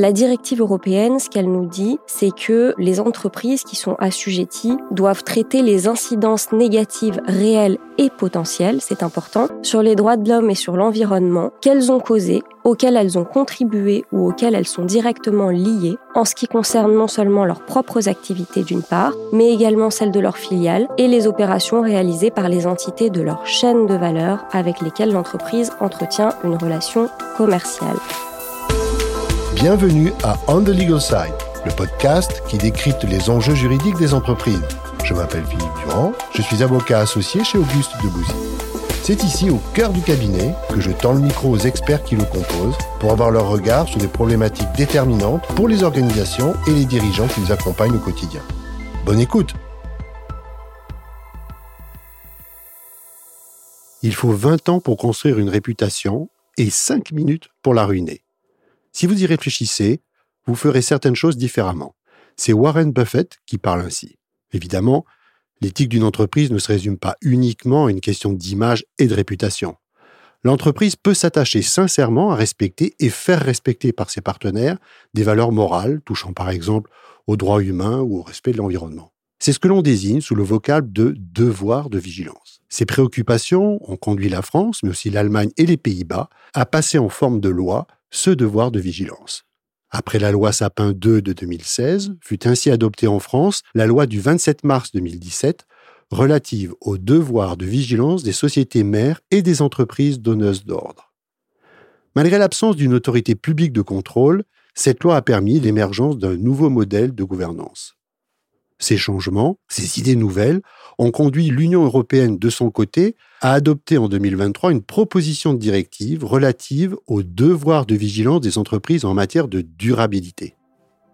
La directive européenne, ce qu'elle nous dit, c'est que les entreprises qui sont assujetties doivent traiter les incidences négatives réelles et potentielles, c'est important, sur les droits de l'homme et sur l'environnement qu'elles ont causées, auxquelles elles ont contribué ou auxquelles elles sont directement liées, en ce qui concerne non seulement leurs propres activités d'une part, mais également celles de leurs filiales et les opérations réalisées par les entités de leur chaîne de valeur avec lesquelles l'entreprise entretient une relation commerciale. Bienvenue à On the Legal Side, le podcast qui décrypte les enjeux juridiques des entreprises. Je m'appelle Philippe Durand, je suis avocat associé chez Auguste Debouzy. C'est ici, au cœur du cabinet, que je tends le micro aux experts qui le composent pour avoir leur regard sur des problématiques déterminantes pour les organisations et les dirigeants qui les accompagnent au quotidien. Bonne écoute Il faut 20 ans pour construire une réputation et 5 minutes pour la ruiner. Si vous y réfléchissez, vous ferez certaines choses différemment. C'est Warren Buffett qui parle ainsi. Évidemment, l'éthique d'une entreprise ne se résume pas uniquement à une question d'image et de réputation. L'entreprise peut s'attacher sincèrement à respecter et faire respecter par ses partenaires des valeurs morales touchant par exemple aux droits humains ou au respect de l'environnement. C'est ce que l'on désigne sous le vocable de devoir de vigilance. Ces préoccupations ont conduit la France, mais aussi l'Allemagne et les Pays-Bas, à passer en forme de loi ce devoir de vigilance. Après la loi Sapin 2 de 2016, fut ainsi adoptée en France la loi du 27 mars 2017 relative au devoir de vigilance des sociétés mères et des entreprises donneuses d'ordre. Malgré l'absence d'une autorité publique de contrôle, cette loi a permis l'émergence d'un nouveau modèle de gouvernance. Ces changements, ces idées nouvelles, ont conduit l'Union européenne de son côté à adopter en 2023 une proposition de directive relative au devoir de vigilance des entreprises en matière de durabilité.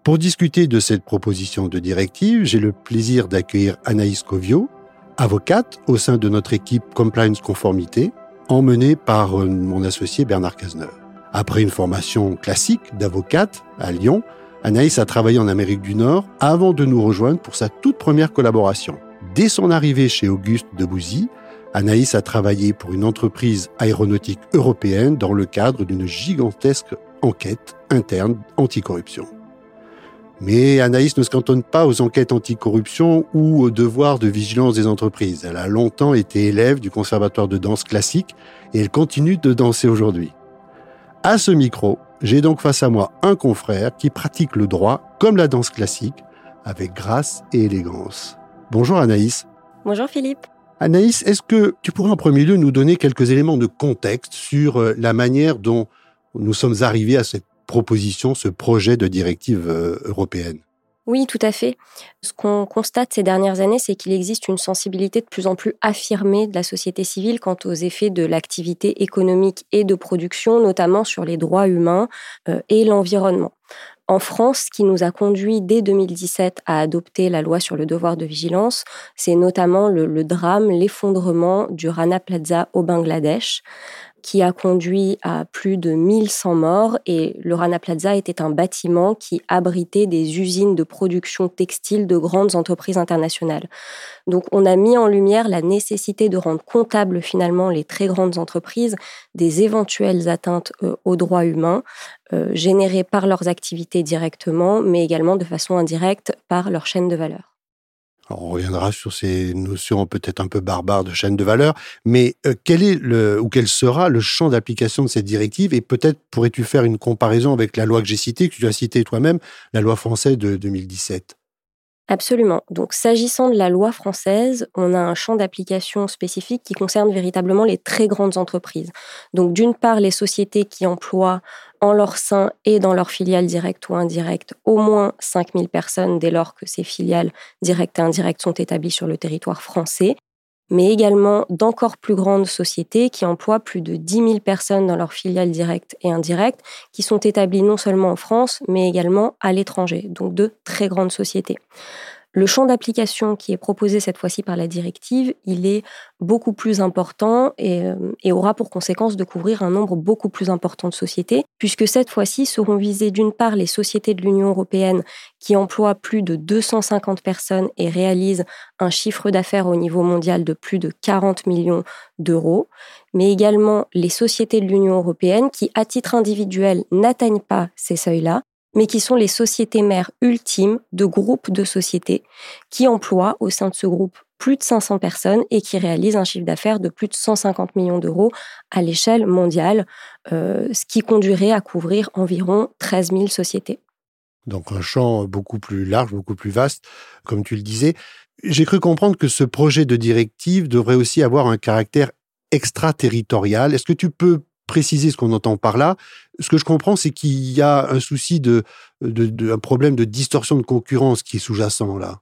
Pour discuter de cette proposition de directive, j'ai le plaisir d'accueillir Anaïs Covio, avocate au sein de notre équipe Compliance Conformité, emmenée par euh, mon associé Bernard Cazeneuve. Après une formation classique d'avocate à Lyon, Anaïs a travaillé en Amérique du Nord avant de nous rejoindre pour sa toute première collaboration. Dès son arrivée chez Auguste Debouzy, Anaïs a travaillé pour une entreprise aéronautique européenne dans le cadre d'une gigantesque enquête interne anticorruption. Mais Anaïs ne se cantonne pas aux enquêtes anticorruption ou aux devoirs de vigilance des entreprises. Elle a longtemps été élève du conservatoire de danse classique et elle continue de danser aujourd'hui. À ce micro, j'ai donc face à moi un confrère qui pratique le droit comme la danse classique, avec grâce et élégance. Bonjour Anaïs. Bonjour Philippe. Anaïs, est-ce que tu pourrais en premier lieu nous donner quelques éléments de contexte sur euh, la manière dont nous sommes arrivés à cette proposition, ce projet de directive euh, européenne? Oui, tout à fait. Ce qu'on constate ces dernières années, c'est qu'il existe une sensibilité de plus en plus affirmée de la société civile quant aux effets de l'activité économique et de production, notamment sur les droits humains euh, et l'environnement. En France, ce qui nous a conduit dès 2017 à adopter la loi sur le devoir de vigilance, c'est notamment le, le drame, l'effondrement du Rana Plaza au Bangladesh qui a conduit à plus de 1100 morts et le Rana Plaza était un bâtiment qui abritait des usines de production textile de grandes entreprises internationales. Donc on a mis en lumière la nécessité de rendre comptables finalement les très grandes entreprises des éventuelles atteintes euh, aux droits humains euh, générées par leurs activités directement mais également de façon indirecte par leur chaîne de valeur on reviendra sur ces notions peut-être un peu barbares de chaîne de valeur, mais euh, quel est le ou quel sera le champ d'application de cette directive? Et peut-être pourrais-tu faire une comparaison avec la loi que j'ai citée, que tu as citée toi-même, la loi française de 2017 Absolument. Donc, s'agissant de la loi française, on a un champ d'application spécifique qui concerne véritablement les très grandes entreprises. Donc, d'une part, les sociétés qui emploient en leur sein et dans leurs filiales directes ou indirectes au moins 5000 personnes dès lors que ces filiales directes et indirectes sont établies sur le territoire français mais également d'encore plus grandes sociétés qui emploient plus de 10 000 personnes dans leurs filiales directes et indirectes, qui sont établies non seulement en France, mais également à l'étranger, donc de très grandes sociétés. Le champ d'application qui est proposé cette fois-ci par la directive, il est beaucoup plus important euh, et, aura pour conséquence de couvrir un nombre beaucoup plus important de sociétés, puisque cette fois-ci seront visées d'une part les sociétés de l'Union européenne qui emploient plus de 250 personnes et réalisent un chiffre d'affaires au niveau mondial de plus de 40 millions d'euros, mais également les sociétés de l'Union européenne qui, à titre individuel, n'atteignent pas ces seuils-là, mais qui sont les sociétés mères ultimes de groupes de sociétés qui emploient au sein de ce groupe plus de 500 personnes et qui réalisent un chiffre d'affaires de plus de 150 millions d'euros à l'échelle mondiale, euh, ce qui conduirait à couvrir environ 13 000 sociétés. Donc un champ beaucoup plus large, beaucoup plus vaste, comme tu le disais. J'ai cru comprendre que ce projet de directive devrait aussi avoir un caractère extraterritorial. Est-ce que tu peux préciser ce qu'on entend par là? Ce que je comprends, c'est qu'il y a un souci de, problème de distorsion de concurrence qui est sous-jacent là.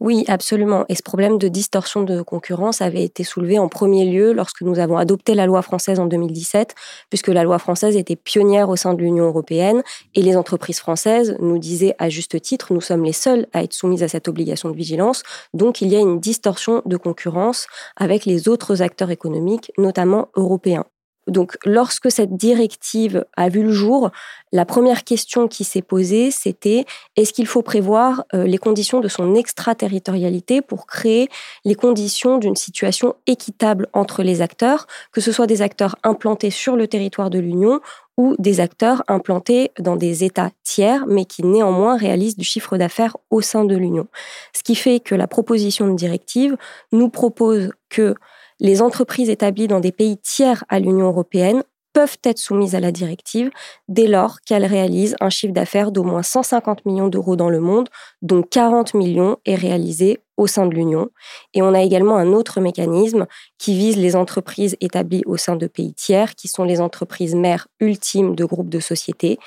Oui, absolument. Et ce problème de distorsion de concurrence avait été soulevé en premier lieu lorsque nous avons adopté la loi française en 2017, puisque la loi française était pionnière au sein de l'Union européenne et les entreprises françaises nous disaient à juste titre, nous sommes les seuls à être soumises à cette obligation de vigilance. Donc il y a une distorsion de concurrence avec les autres acteurs économiques, notamment européens. Donc, lorsque cette directive a vu le jour, la première question qui s'est posée, c'était est-ce qu'il faut prévoir euh, les conditions de son extraterritorialité pour créer les conditions d'une situation équitable entre les acteurs, que ce soit des acteurs implantés sur le territoire de l'Union ou des acteurs implantés dans des États tiers, mais qui néanmoins réalisent du chiffre d'affaires au sein de l'Union. Ce qui fait que la proposition de directive nous propose que les entreprises établies dans des pays tiers à l'Union européenne peuvent être soumises à la directive dès lors qu'elles réalisent un chiffre d'affaires d'au moins 150 millions d'euros dans le monde, dont 40 millions est réalisé au sein de l'Union. Et on a également un autre mécanisme qui vise les entreprises établies au sein de pays tiers, qui sont les entreprises mères ultimes de groupes de sociétés,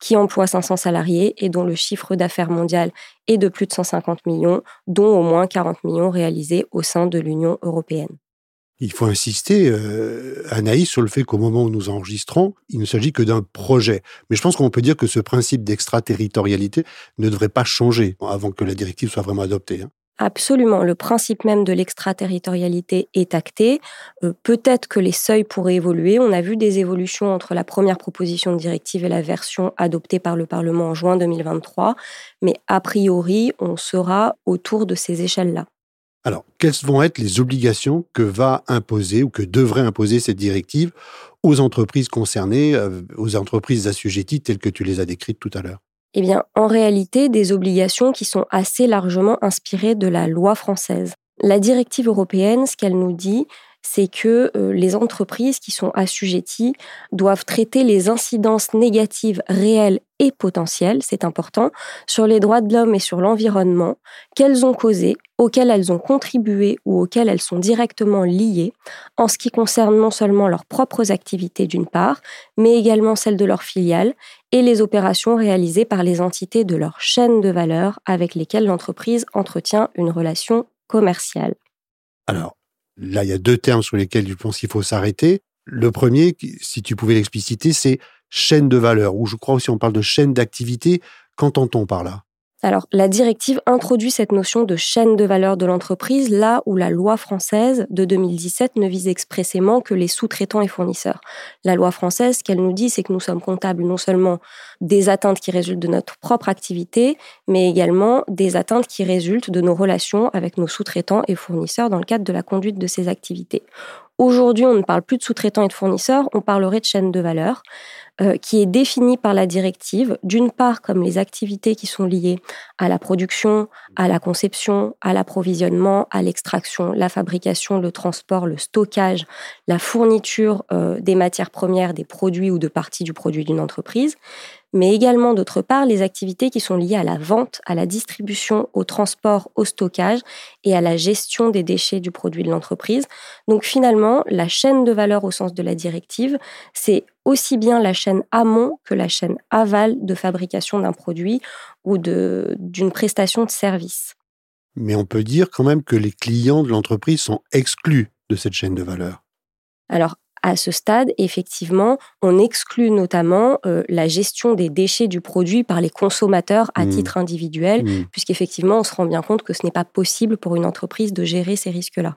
qui emploient 500 salariés et dont le chiffre d'affaires mondial est de plus de 150 millions, dont au moins 40 millions réalisés au sein de l'Union européenne. Il faut insister, euh, Anaïs, sur le fait qu'au moment où nous enregistrons, il ne s'agit que d'un projet. Mais je pense qu'on peut dire que ce principe d'extraterritorialité ne devrait pas changer avant que la directive soit vraiment adoptée. Hein. Absolument. Le principe même de l'extraterritorialité est acté. Euh, peut-être que les seuils pourraient évoluer. On a vu des évolutions entre la première proposition de directive et la version adoptée par le Parlement en juin 2023. Mais a priori, on sera autour de ces échelles-là. Alors, quelles vont être les obligations que va imposer ou que devrait imposer cette directive aux entreprises concernées, euh, aux entreprises assujetties telles que tu les as décrites tout à l'heure? Eh bien, en réalité, des obligations qui sont assez largement inspirées de la loi française. La directive européenne, ce qu'elle nous dit, c'est que euh, les entreprises qui sont assujetties doivent traiter les incidences négatives réelles et potentielles, c'est important, sur les droits de l'homme et sur l'environnement qu'elles ont causées, auxquelles elles ont contribué ou auxquelles elles sont directement liées, en ce qui concerne non seulement leurs propres activités d'une part, mais également celles de leurs filiales et les opérations réalisées par les entités de leur chaîne de valeur avec lesquelles l'entreprise entretient une relation commerciale. Alors, Là, il y a deux termes sur lesquels je pense qu'il faut s'arrêter. Le premier, si tu pouvais l'expliciter, c'est chaîne de valeur, ou je crois aussi on parle de chaîne d'activité. Qu'entend-on par là? Alors, la directive introduit cette notion de chaîne de valeur de l'entreprise là où la loi française de 2017 ne vise expressément que les sous-traitants et fournisseurs. La loi française, ce qu'elle nous dit, c'est que nous sommes comptables non seulement des atteintes qui résultent de notre propre activité, mais également des atteintes qui résultent de nos relations avec nos sous-traitants et fournisseurs dans le cadre de la conduite de ces activités. Aujourd'hui, on ne parle plus de sous-traitants et de fournisseurs, on parlerait de chaîne de valeur. Euh, qui est définie par la directive, d'une part comme les activités qui sont liées à la production, à la conception, à l'approvisionnement, à l'extraction, la fabrication, le transport, le stockage, la fourniture euh, des matières premières, des produits ou de parties du produit d'une entreprise, mais également d'autre part les activités qui sont liées à la vente, à la distribution, au transport, au stockage et à la gestion des déchets du produit de l'entreprise. Donc finalement, la chaîne de valeur au sens de la directive, c'est aussi bien la chaîne amont que la chaîne aval de fabrication d'un produit ou d'une prestation de service. Mais on peut dire quand même que les clients de l'entreprise sont exclus de cette chaîne de valeur. Alors, à ce stade, effectivement, on exclut notamment euh, la gestion des déchets du produit par les consommateurs à mmh. titre individuel, mmh. puisqu'effectivement, on se rend bien compte que ce n'est pas possible pour une entreprise de gérer ces risques-là.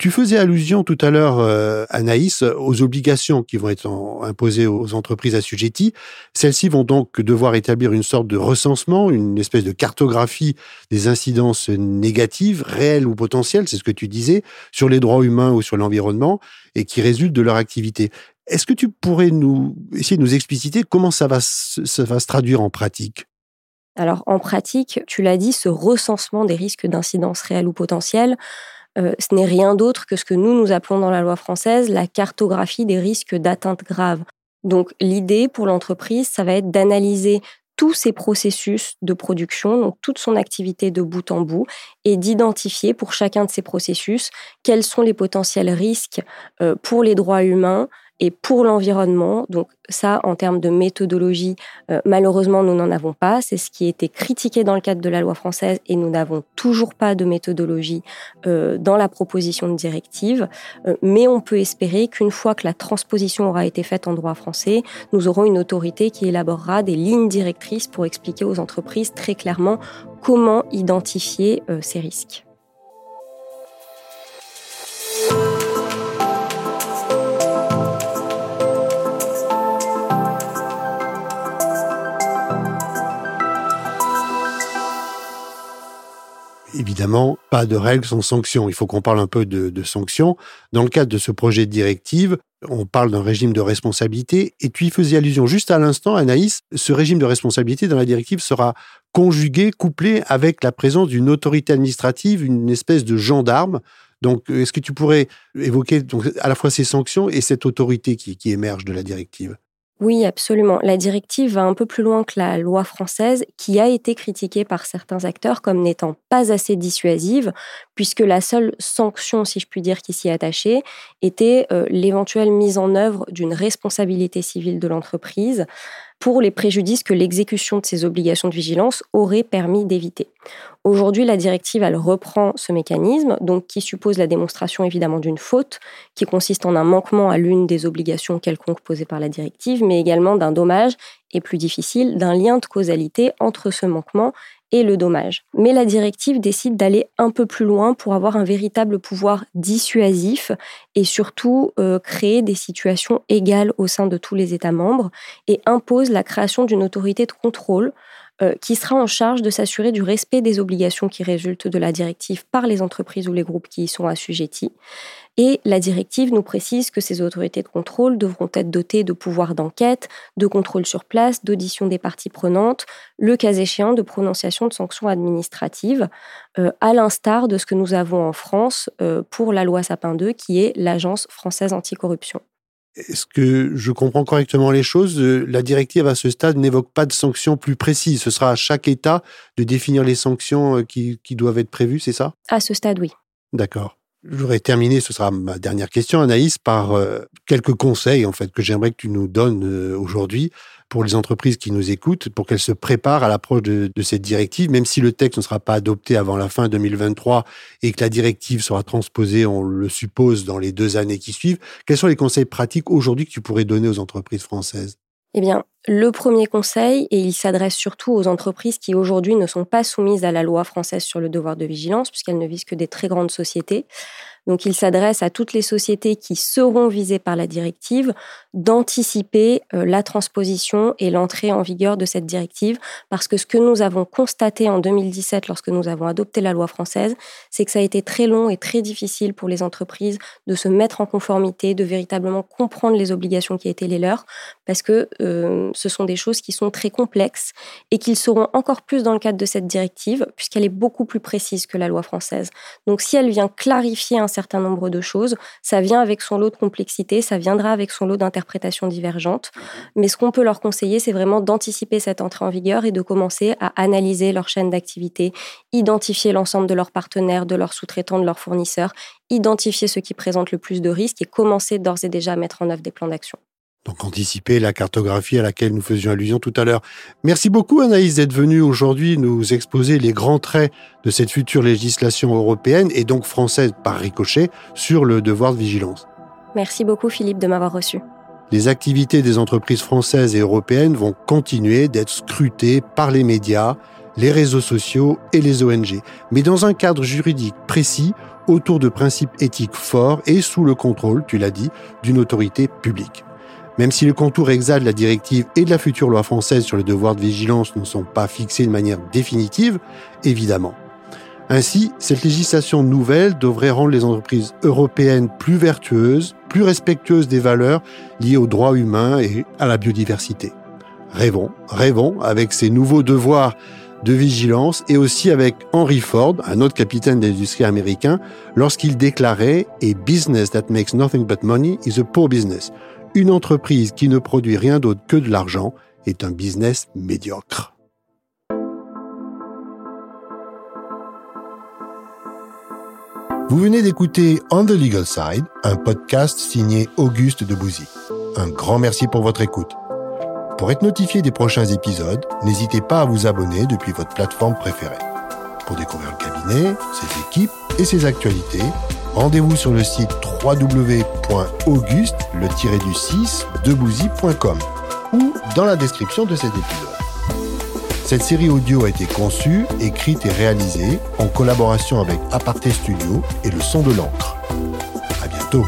Tu faisais allusion tout à l'heure, euh, Anaïs, aux obligations qui vont être imposées aux entreprises assujetties. Celles-ci vont donc devoir établir une sorte de recensement, une espèce de cartographie des incidences négatives, réelles ou potentielles, c'est ce que tu disais, sur les droits humains ou sur l'environnement, et qui résultent de leur activité. Est-ce que tu pourrais nous essayer de nous expliciter comment ça va, ça va se traduire en pratique? Alors en pratique, tu l'as dit, ce recensement des risques d'incidence réelle ou potentielle, euh, ce n'est rien d'autre que ce que nous, nous appelons dans la loi française la cartographie des risques d'atteinte grave. Donc l'idée pour l'entreprise, ça va être d'analyser tous ses processus de production, donc toute son activité de bout en bout, et d'identifier pour chacun de ces processus quels sont les potentiels risques euh, pour les droits humains, et pour l'environnement, donc ça, en termes de méthodologie, euh, malheureusement, nous n'en avons pas. C'est ce qui a été critiqué dans le cadre de la loi française et nous n'avons toujours pas de méthodologie euh, dans la proposition de directive. Euh, mais on peut espérer qu'une fois que la transposition aura été faite en droit français, nous aurons une autorité qui élaborera des lignes directrices pour expliquer aux entreprises très clairement comment identifier ces risques. Évidemment, pas de règles sans sanctions. Il faut qu'on parle un peu de, sanctions. Dans le cadre de ce projet de directive, on parle d'un régime de responsabilité. Et tu y faisais allusion juste à l'instant, Anaïs. Ce régime de responsabilité dans la directive sera conjugué, couplé avec la présence d'une autorité administrative, une espèce de gendarme. Donc, est-ce que tu pourrais évoquer à la fois ces sanctions et cette autorité qui émerge de la directive? Oui, absolument. La directive va un peu plus loin que la loi française, qui a été critiquée par certains acteurs comme n'étant pas assez dissuasive, puisque la seule sanction, si je puis dire, qui s'y attachée, était euh, l'éventuelle mise en œuvre d'une responsabilité civile de l'entreprise pour les préjudices que l'exécution de ces obligations de vigilance aurait permis d'éviter. Aujourd'hui, la directive, elle reprend ce mécanisme, donc qui suppose la démonstration évidemment d'une faute, qui consiste en un manquement à l'une des obligations quelconques posées par la directive, mais également d'un dommage, et plus difficile, d'un lien de causalité entre ce manquement et le dommage. Mais la directive décide d'aller un peu plus loin pour avoir un véritable pouvoir dissuasif et surtout euh, créer des situations égales au sein de tous les États membres et impose la création d'une autorité de contrôle euh, qui sera en charge de s'assurer du respect des obligations qui résultent de la directive par les entreprises ou les groupes qui y sont assujettis. Et la directive nous précise que ces autorités de contrôle devront être dotées de pouvoirs d'enquête, de contrôle sur place, d'audition des parties prenantes, le cas échéant de prononciation de sanctions administratives, euh, à l'instar de ce que nous avons en France euh, pour la loi Sapin 2, qui est l'Agence française anticorruption. Est-ce que je comprends correctement les choses? Euh, La directive à ce stade n'évoque pas de sanctions plus précises. Ce sera à chaque État de définir les sanctions euh, qui, doivent être prévues, c'est ça? À ce stade, oui. D'accord. J'aurais terminé, ce sera ma dernière question, Anaïs, par euh, quelques conseils en fait que j'aimerais que tu nous donnes aujourd'hui pour les entreprises qui nous écoutent, pour qu'elles se préparent à l'approche de, cette directive, même si le texte ne sera pas adopté avant la fin 2023 et que la directive sera transposée, on le suppose, dans les deux années qui suivent. Quels sont les conseils pratiques aujourd'hui que tu pourrais donner aux entreprises françaises? Eh bien, le premier conseil, et il s'adresse surtout aux entreprises qui aujourd'hui ne sont pas soumises à la loi française sur le devoir de vigilance, puisqu'elles ne visent que des très grandes sociétés. Donc il s'adresse à toutes les sociétés qui seront visées par la directive d'anticiper euh, la transposition et l'entrée en vigueur de cette directive parce que ce que nous avons constaté en 2017 lorsque nous avons adopté la loi française, c'est que ça a été très long et très difficile pour les entreprises de se mettre en conformité, de véritablement comprendre les obligations qui étaient les leurs parce que euh, ce sont des choses qui sont très complexes et qu'ils seront encore plus dans le cadre de cette directive puisqu'elle est beaucoup plus précise que la loi française. Donc si elle vient clarifier un certain nombre de choses. Ça vient avec son lot de complexité, ça viendra avec son lot d'interprétations divergentes. Mais ce qu'on peut leur conseiller, c'est vraiment d'anticiper cette entrée en vigueur et de commencer à analyser leur chaîne d'activité, identifier l'ensemble de leurs partenaires, de leurs sous-traitants, de leurs fournisseurs, identifier ceux qui présentent le plus de risques et commencer d'ores et déjà à mettre en œuvre des plans d'action. Donc anticiper la cartographie à laquelle nous faisions allusion tout à l'heure. Merci beaucoup Anaïs d'être venue aujourd'hui nous exposer les grands traits de cette future législation européenne et donc française par ricochet sur le devoir de vigilance. Merci beaucoup Philippe de m'avoir reçu. Les activités des entreprises françaises et européennes vont continuer d'être scrutées par les médias, les réseaux sociaux et les ONG, mais dans un cadre juridique précis autour de principes éthiques forts et sous le contrôle, tu l'as dit, d'une autorité publique. Même si les contours exacts de la directive et de la future loi française sur les devoirs de vigilance ne sont pas fixés de manière définitive, évidemment. Ainsi, cette législation nouvelle devrait rendre les entreprises européennes plus vertueuses, plus respectueuse des valeurs liées aux droits humains et à la biodiversité. Rêvons, rêvons avec ces nouveaux devoirs de vigilance et aussi avec Henry Ford, un autre capitaine d'industrie américain, lorsqu'il déclarait A business that makes nothing but money is a poor business. Une entreprise qui ne produit rien d'autre que de l'argent est un business médiocre. Vous venez d'écouter On the Legal Side, un podcast signé Auguste Debouzy. Un grand merci pour votre écoute. Pour être notifié des prochains épisodes, n'hésitez pas à vous abonner depuis votre plateforme préférée. Pour découvrir le cabinet, ses équipes et ses actualités, rendez-vous sur le site www.auguste le 6 debouzy.com ou dans la description de cet épisode. Cette série audio a été conçue, écrite et réalisée en collaboration avec Aparté Studio et le son de l'encre. À bientôt!